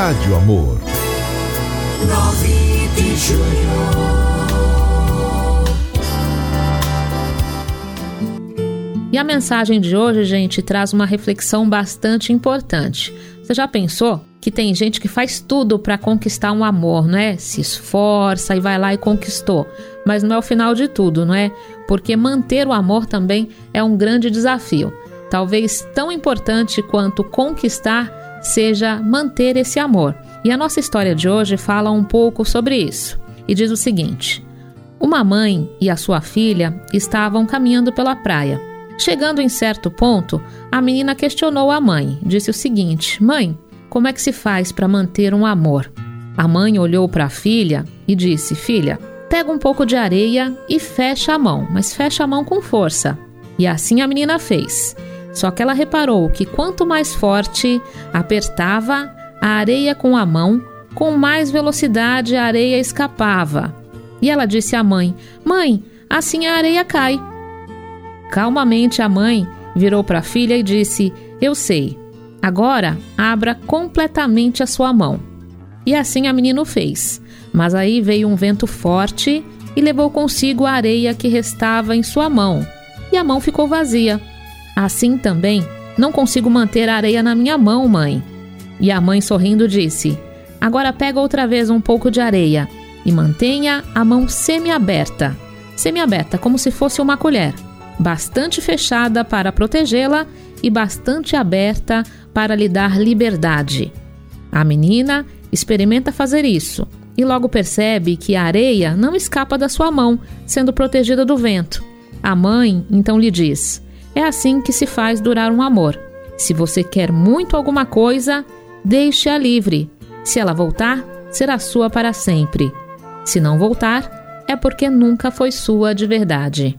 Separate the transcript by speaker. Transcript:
Speaker 1: Rádio Amor.
Speaker 2: 9 de julho.
Speaker 3: E a mensagem de hoje, gente, traz uma reflexão bastante importante. Você já pensou que tem gente que faz tudo para conquistar um amor, não é? Se esforça e vai lá e conquistou. Mas não é o final de tudo, não é? Porque manter o amor também é um grande desafio. Talvez tão importante quanto conquistar seja manter esse amor. E a nossa história de hoje fala um pouco sobre isso. E diz o seguinte: Uma mãe e a sua filha estavam caminhando pela praia. Chegando em certo ponto, a menina questionou a mãe. Disse o seguinte: Mãe, como é que se faz para manter um amor? A mãe olhou para a filha e disse: Filha, pega um pouco de areia e fecha a mão, mas fecha a mão com força. E assim a menina fez. Só que ela reparou que quanto mais forte apertava a areia com a mão, com mais velocidade a areia escapava. E ela disse à mãe: Mãe, assim a areia cai. Calmamente a mãe virou para a filha e disse: Eu sei. Agora abra completamente a sua mão. E assim a menina o fez. Mas aí veio um vento forte e levou consigo a areia que restava em sua mão. E a mão ficou vazia. Assim também não consigo manter a areia na minha mão, mãe. E a mãe sorrindo disse: Agora pega outra vez um pouco de areia e mantenha a mão semi-aberta. Semi-aberta, como se fosse uma colher bastante fechada para protegê-la e bastante aberta para lhe dar liberdade. A menina experimenta fazer isso e logo percebe que a areia não escapa da sua mão, sendo protegida do vento. A mãe então lhe diz: É assim que se faz durar um amor. Se você quer muito alguma coisa, deixe-a livre. Se ela voltar, será sua para sempre. Se não voltar, é porque nunca foi sua de verdade.